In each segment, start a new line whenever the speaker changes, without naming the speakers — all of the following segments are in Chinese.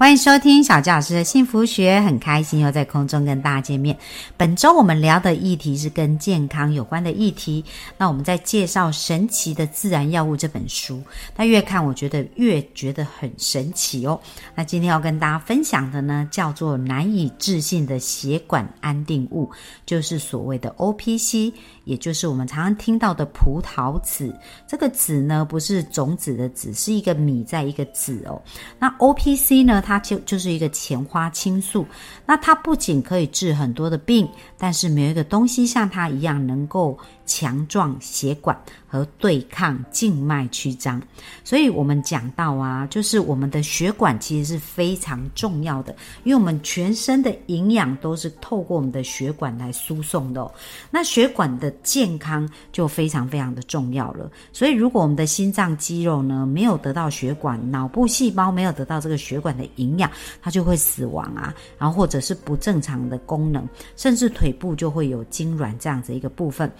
欢迎收听小教老师的幸福学，很开心又在空中跟大家见面。本周我们聊的议题是跟健康有关的议题。那我们在介绍《神奇的自然药物》这本书，那越看我觉得越觉得很神奇哦。那今天要跟大家分享的呢，叫做难以置信的血管安定物，就是所谓的 O P C。也就是我们常常听到的葡萄籽，这个籽呢不是种子的籽，是一个米在一个籽哦。那 O P C 呢，它就就是一个前花青素。那它不仅可以治很多的病，但是没有一个东西像它一样能够强壮血管和对抗静脉曲张。所以我们讲到啊，就是我们的血管其实是非常重要的，因为我们全身的营养都是透过我们的血管来输送的。那血管的健康就非常非常的重要了。所以如果我们的心脏肌肉呢没有得到血管，脑部细胞没有得到这个血管的营养，它就会死亡啊，然后或者。是不正常的功能，甚至腿部就会有痉挛这样子一个部分，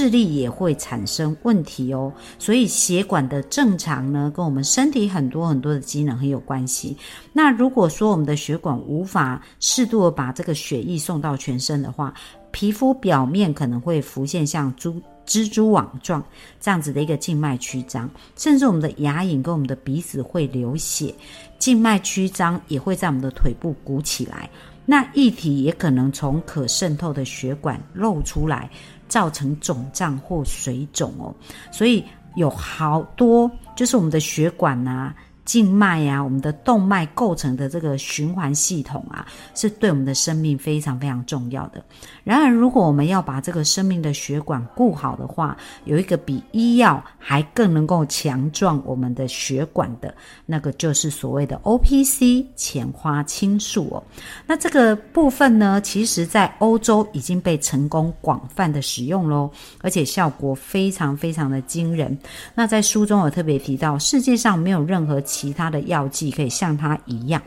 视力也会产生问题哦。所以血管的正常呢，跟我们身体很多很多的机能很有关系。那如果说我们的血管无法适度的把这个血液送到全身的话，皮肤表面可能会浮现像蛛蜘蛛网状这样子的一个静脉曲张，甚至我们的牙龈跟我们的鼻子会流血，静脉曲张也会在我们的腿部鼓起来。那液体也可能从可渗透的血管漏出来，造成肿胀或水肿哦。所以有好多就是我们的血管呐。静脉呀，我们的动脉构成的这个循环系统啊，是对我们的生命非常非常重要的。然而，如果我们要把这个生命的血管顾好的话，有一个比医药还更能够强壮我们的血管的那个，就是所谓的 O P C 前花青素哦。那这个部分呢，其实在欧洲已经被成功广泛的使用喽，而且效果非常非常的惊人。那在书中有特别提到，世界上没有任何。其他的药剂可以像它一样。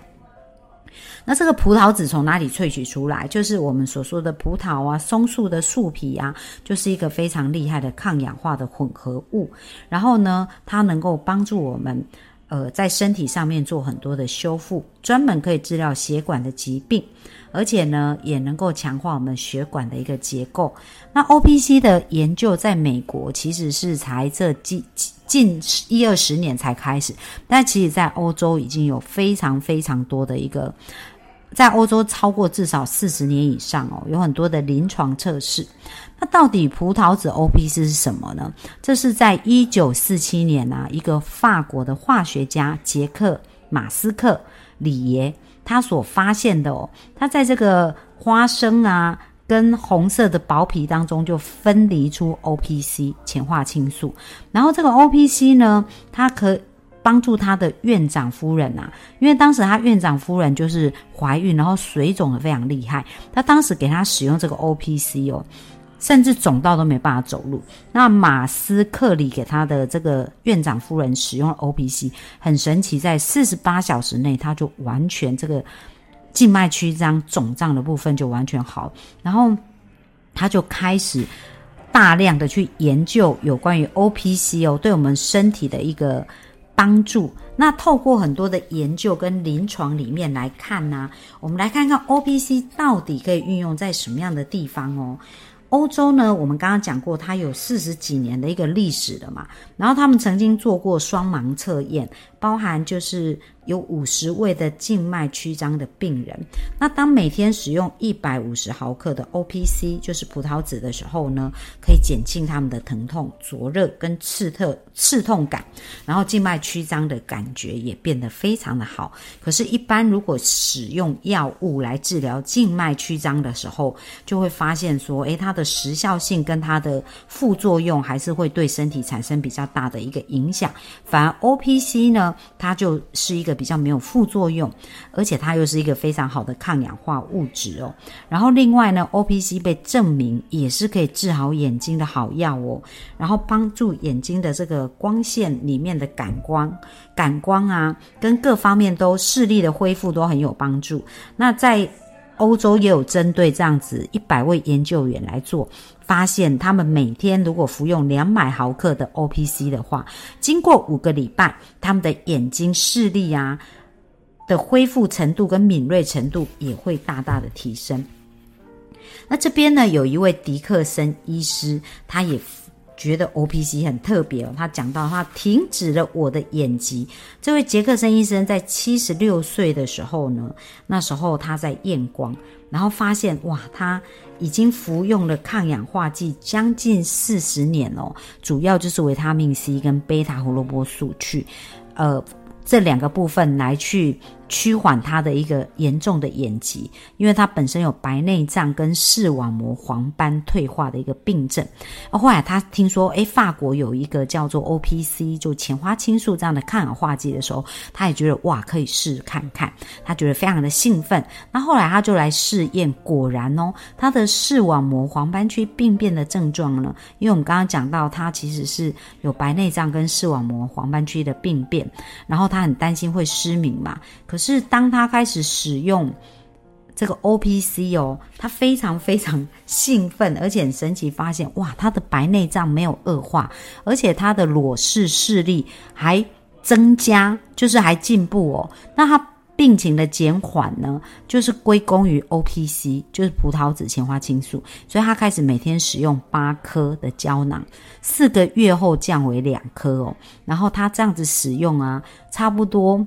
那这个葡萄籽从哪里萃取出来？就是我们所说的葡萄啊，松树的树皮啊，就是一个非常厉害的抗氧化的混合物。然后呢，它能够帮助我们，呃，在身体上面做很多的修复，专门可以治疗血管的疾病。而且呢，也能够强化我们血管的一个结构。那 O P C 的研究在美国其实是才这几几近一二十年才开始，但其实在欧洲已经有非常非常多的一个，在欧洲超过至少四十年以上哦，有很多的临床测试。那到底葡萄籽 O P C 是什么呢？这是在一九四七年啊，一个法国的化学家杰克马斯克里耶。他所发现的哦，他在这个花生啊跟红色的薄皮当中就分离出 O P C 前化青素，然后这个 O P C 呢，它可帮助他的院长夫人啊，因为当时他院长夫人就是怀孕，然后水肿的非常厉害，他当时给他使用这个 O P C 哦。甚至肿到都没办法走路。那马斯克里给他的这个院长夫人使用 O P C，很神奇，在四十八小时内，他就完全这个静脉曲张肿胀的部分就完全好。然后他就开始大量的去研究有关于 O P C 哦，对我们身体的一个帮助。那透过很多的研究跟临床里面来看呢，我们来看看 O P C 到底可以运用在什么样的地方哦。欧洲呢，我们刚刚讲过，它有四十几年的一个历史了嘛，然后他们曾经做过双盲测验，包含就是。有五十位的静脉曲张的病人，那当每天使用一百五十毫克的 O P C，就是葡萄籽的时候呢，可以减轻他们的疼痛、灼热跟刺特刺痛感，然后静脉曲张的感觉也变得非常的好。可是，一般如果使用药物来治疗静脉曲张的时候，就会发现说，诶，它的时效性跟它的副作用还是会对身体产生比较大的一个影响。反而 O P C 呢，它就是一个。比较没有副作用，而且它又是一个非常好的抗氧化物质哦。然后另外呢，O P C 被证明也是可以治好眼睛的好药哦，然后帮助眼睛的这个光线里面的感光、感光啊，跟各方面都视力的恢复都很有帮助。那在欧洲也有针对这样子一百位研究员来做，发现他们每天如果服用两百毫克的 O P C 的话，经过五个礼拜，他们的眼睛视力啊的恢复程度跟敏锐程度也会大大的提升。那这边呢，有一位迪克森医师，他也。觉得 O P C 很特别哦，他讲到他停止了我的眼疾。这位杰克森医生在七十六岁的时候呢，那时候他在验光，然后发现哇，他已经服用了抗氧化剂将近四十年哦，主要就是维他命 C 跟贝塔胡萝卜素去，呃，这两个部分来去。趋缓他的一个严重的眼疾，因为他本身有白内障跟视网膜黄斑退化的一个病症。后来他听说，哎，法国有一个叫做 O P C，就前花青素这样的抗氧化剂的时候，他也觉得哇，可以试看看，他觉得非常的兴奋。那后来他就来试验，果然哦，他的视网膜黄斑区病变的症状呢，因为我们刚刚讲到，他其实是有白内障跟视网膜黄斑区的病变，然后他很担心会失明嘛，可是。当他开始使用这个 O P C 哦，他非常非常兴奋，而且很神奇，发现哇，他的白内障没有恶化，而且他的裸视视力还增加，就是还进步哦。那他病情的减缓呢，就是归功于 O P C，就是葡萄籽前花青素，所以他开始每天使用八颗的胶囊，四个月后降为两颗哦。然后他这样子使用啊，差不多。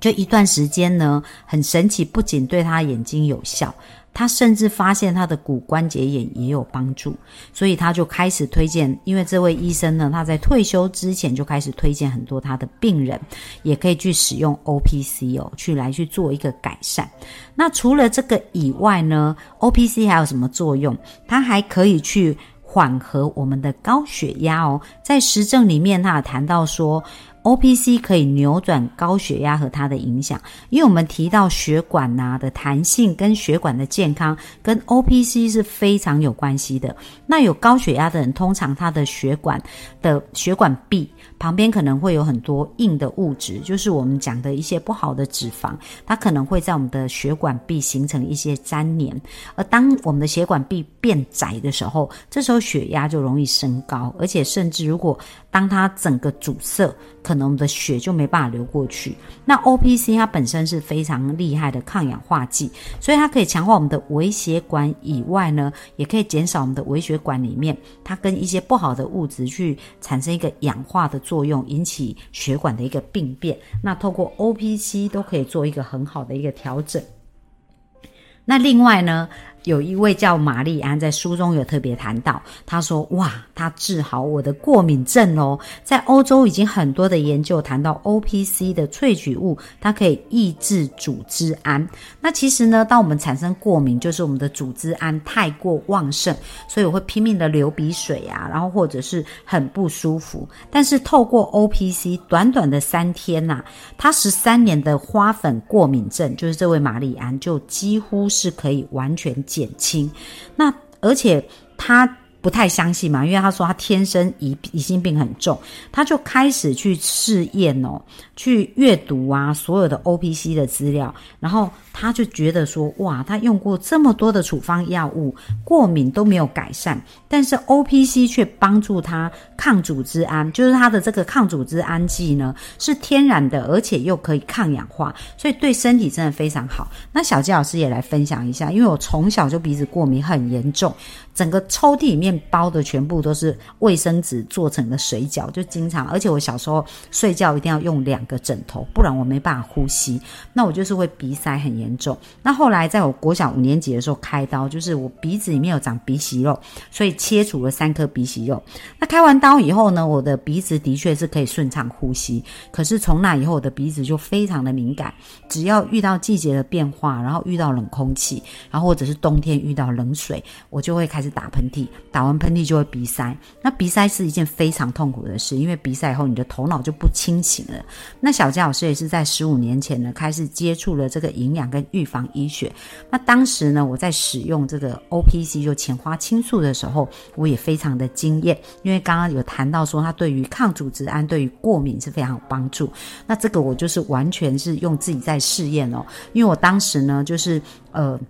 就一段时间呢，很神奇，不仅对他眼睛有效，他甚至发现他的骨关节炎也有帮助，所以他就开始推荐。因为这位医生呢，他在退休之前就开始推荐很多他的病人，也可以去使用 O P C 哦，去来去做一个改善。那除了这个以外呢，O P C 还有什么作用？它还可以去缓和我们的高血压哦。在实证里面，他有谈到说。O P C 可以扭转高血压和它的影响，因为我们提到血管呐的弹性跟血管的健康跟 O P C 是非常有关系的。那有高血压的人，通常他的血管的血管壁旁边可能会有很多硬的物质，就是我们讲的一些不好的脂肪，它可能会在我们的血管壁形成一些粘连。而当我们的血管壁变窄的时候，这时候血压就容易升高，而且甚至如果当它整个阻塞。可能我们的血就没办法流过去。那 O P C 它本身是非常厉害的抗氧化剂，所以它可以强化我们的微血管以外呢，也可以减少我们的微血管里面它跟一些不好的物质去产生一个氧化的作用，引起血管的一个病变。那透过 O P C 都可以做一个很好的一个调整。那另外呢？有一位叫玛丽安，在书中有特别谈到，他说：“哇，他治好我的过敏症哦！在欧洲已经很多的研究谈到 O P C 的萃取物，它可以抑制组织胺。那其实呢，当我们产生过敏，就是我们的组织胺太过旺盛，所以我会拼命的流鼻水啊，然后或者是很不舒服。但是透过 O P C，短短的三天呐，他十三年的花粉过敏症，就是这位玛丽安，就几乎是可以完全。”减轻，那而且它。不太相信嘛，因为他说他天生疑疑心病很重，他就开始去试验哦，去阅读啊所有的 O P C 的资料，然后他就觉得说哇，他用过这么多的处方药物，过敏都没有改善，但是 O P C 却帮助他抗组织胺，就是他的这个抗组织胺剂呢是天然的，而且又可以抗氧化，所以对身体真的非常好。那小吉老师也来分享一下，因为我从小就鼻子过敏很严重。整个抽屉里面包的全部都是卫生纸做成的水饺，就经常，而且我小时候睡觉一定要用两个枕头，不然我没办法呼吸。那我就是会鼻塞很严重。那后来在我国小五年级的时候开刀，就是我鼻子里面有长鼻息肉，所以切除了三颗鼻息肉。那开完刀以后呢，我的鼻子的确是可以顺畅呼吸。可是从那以后，我的鼻子就非常的敏感，只要遇到季节的变化，然后遇到冷空气，然后或者是冬天遇到冷水，我就会开始。打喷嚏，打打完喷嚏就会鼻塞。那鼻塞是一件非常痛苦的事，因为鼻塞以后你的头脑就不清醒了。那小佳老师也是在十五年前呢开始接触了这个营养跟预防医学。那当时呢，我在使用这个 O P C 就前花青素的时候，我也非常的惊艳，因为刚刚有谈到说它对于抗组织胺、对于过敏是非常有帮助。那这个我就是完全是用自己在试验哦，因为我当时呢就是呃。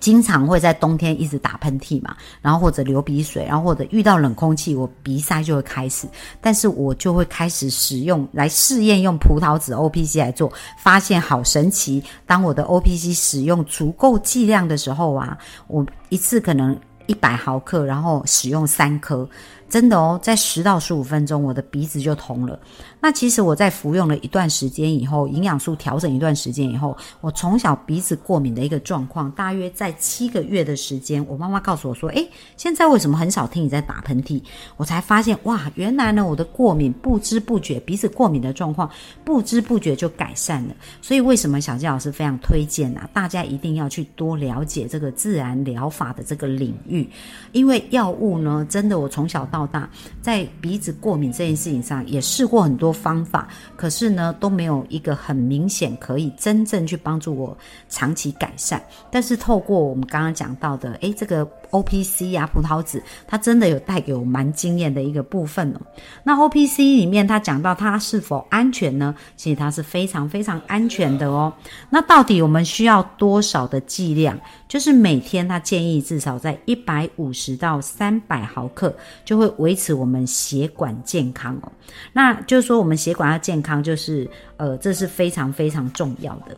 经常会在冬天一直打喷嚏嘛，然后或者流鼻水，然后或者遇到冷空气，我鼻塞就会开始。但是我就会开始使用来试验用葡萄籽 O P C 来做，发现好神奇。当我的 O P C 使用足够剂量的时候啊，我一次可能一百毫克，然后使用三颗。真的哦，在十到十五分钟，我的鼻子就通了。那其实我在服用了一段时间以后，营养素调整一段时间以后，我从小鼻子过敏的一个状况，大约在七个月的时间，我妈妈告诉我说：“诶，现在为什么很少听你在打喷嚏？”我才发现，哇，原来呢，我的过敏不知不觉，鼻子过敏的状况不知不觉就改善了。所以为什么小纪老师非常推荐啊？大家一定要去多了解这个自然疗法的这个领域，因为药物呢，真的我从小到大，在鼻子过敏这件事情上也试过很多方法，可是呢都没有一个很明显可以真正去帮助我长期改善。但是透过我们刚刚讲到的，诶，这个 O P C 呀，葡萄籽，它真的有带给我蛮惊艳的一个部分哦。那 O P C 里面，它讲到它是否安全呢？其实它是非常非常安全的哦。那到底我们需要多少的剂量？就是每天他建议至少在一百五十到三百毫克，就会。维持我们血管健康哦，那就是说我们血管要健康，就是呃，这是非常非常重要的。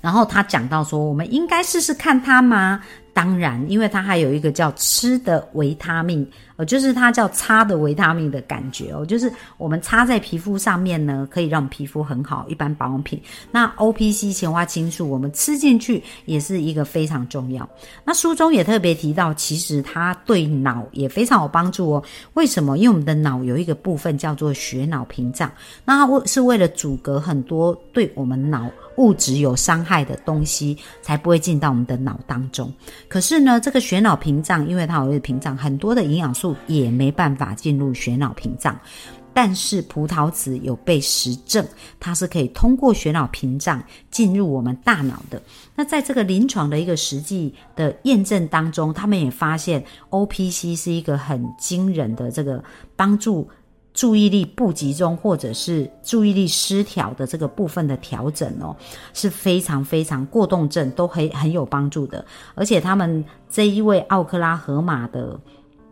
然后他讲到说，我们应该试试看它吗？当然，因为它还有一个叫吃的维他命，呃，就是它叫擦的维他命的感觉哦，就是我们擦在皮肤上面呢，可以让皮肤很好。一般保养品，那 O P C 前花青素我们吃进去也是一个非常重要。那书中也特别提到，其实它对脑也非常有帮助哦。为什么？因为我们的脑有一个部分叫做血脑屏障，那它为是为了阻隔很多对我们脑。物质有伤害的东西才不会进到我们的脑当中。可是呢，这个血脑屏障，因为它有一个屏障，很多的营养素也没办法进入血脑屏障。但是葡萄籽有被实证，它是可以通过血脑屏障进入我们大脑的。那在这个临床的一个实际的验证当中，他们也发现 O P C 是一个很惊人的这个帮助。注意力不集中或者是注意力失调的这个部分的调整哦，是非常非常过动症都很很有帮助的。而且他们这一位奥克拉荷马的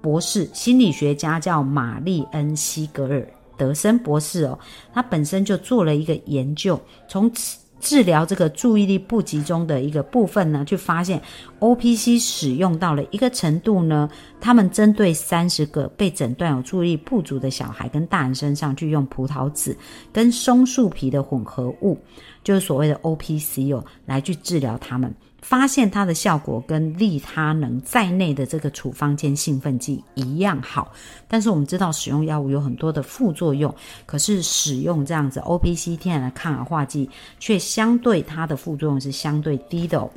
博士心理学家叫玛丽恩西格尔德森博士哦，他本身就做了一个研究，从此。治疗这个注意力不集中的一个部分呢，就发现 O P C 使用到了一个程度呢，他们针对三十个被诊断有注意力不足的小孩跟大人身上，去用葡萄籽跟松树皮的混合物，就是所谓的 O P C 哦，来去治疗他们。发现它的效果跟利他能在内的这个处方间兴奋剂一样好，但是我们知道使用药物有很多的副作用，可是使用这样子 O P C 天然的抗氧化剂却相对它的副作用是相对低的哦，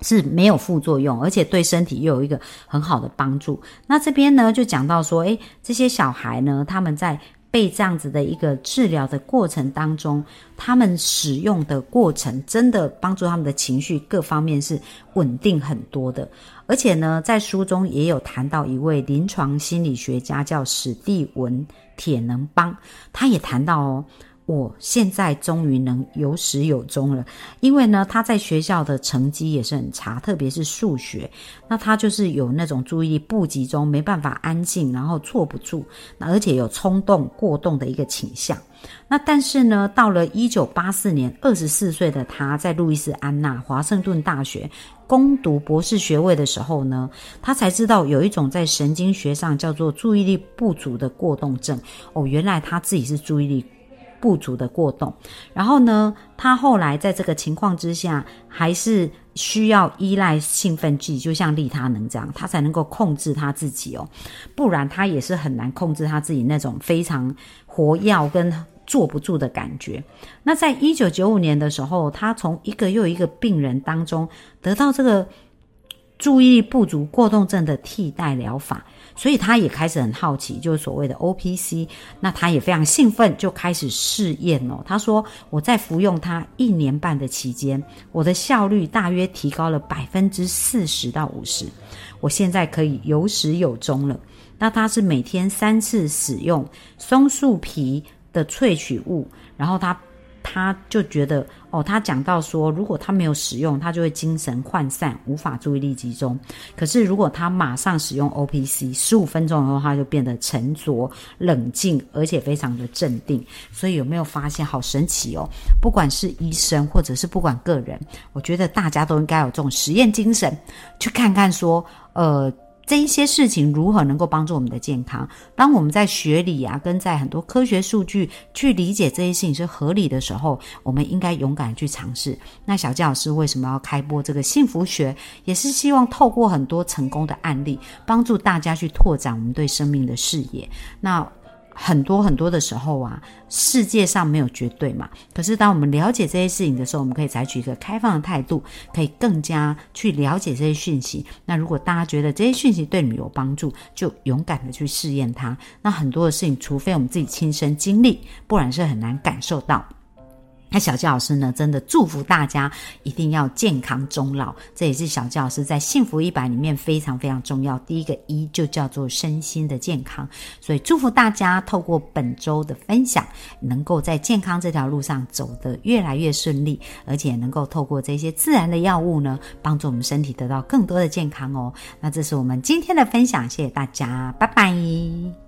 是没有副作用，而且对身体又有一个很好的帮助。那这边呢就讲到说，诶，这些小孩呢他们在。被这样子的一个治疗的过程当中，他们使用的过程真的帮助他们的情绪各方面是稳定很多的。而且呢，在书中也有谈到一位临床心理学家叫史蒂文铁能邦，他也谈到哦。我现在终于能有始有终了，因为呢，他在学校的成绩也是很差，特别是数学。那他就是有那种注意力不集中，没办法安静，然后坐不住，而且有冲动过动的一个倾向。那但是呢，到了一九八四年，二十四岁的他在路易斯安那华盛顿大学攻读博士学位的时候呢，他才知道有一种在神经学上叫做注意力不足的过动症。哦，原来他自己是注意力。不足的过动，然后呢，他后来在这个情况之下，还是需要依赖兴奋剂，就像利他能这样，他才能够控制他自己哦，不然他也是很难控制他自己那种非常活跃跟坐不住的感觉。那在一九九五年的时候，他从一个又一个病人当中得到这个注意力不足过动症的替代疗法，所以他也开始很好奇，就是所谓的 OPC。那他也非常兴奋，就开始试验哦。他说：“我在服用它一年半的期间，我的效率大约提高了百分之四十到五十。我现在可以有始有终了。”那他是每天三次使用松树皮的萃取物，然后他。他就觉得哦，他讲到说，如果他没有使用，他就会精神涣散，无法注意力集中。可是如果他马上使用 O P C，十五分钟以后，他就变得沉着、冷静，而且非常的镇定。所以有没有发现好神奇哦？不管是医生，或者是不管个人，我觉得大家都应该有这种实验精神，去看看说，呃。这一些事情如何能够帮助我们的健康？当我们在学理啊，跟在很多科学数据去理解这些事情是合理的时候，我们应该勇敢去尝试。那小纪老师为什么要开播这个幸福学？也是希望透过很多成功的案例，帮助大家去拓展我们对生命的视野。那。很多很多的时候啊，世界上没有绝对嘛。可是当我们了解这些事情的时候，我们可以采取一个开放的态度，可以更加去了解这些讯息。那如果大家觉得这些讯息对你们有帮助，就勇敢的去试验它。那很多的事情，除非我们自己亲身经历，不然是很难感受到。那小教老师呢？真的祝福大家一定要健康终老，这也是小教老师在幸福一百里面非常非常重要。第一个一就叫做身心的健康，所以祝福大家透过本周的分享，能够在健康这条路上走得越来越顺利，而且能够透过这些自然的药物呢，帮助我们身体得到更多的健康哦。那这是我们今天的分享，谢谢大家，拜拜。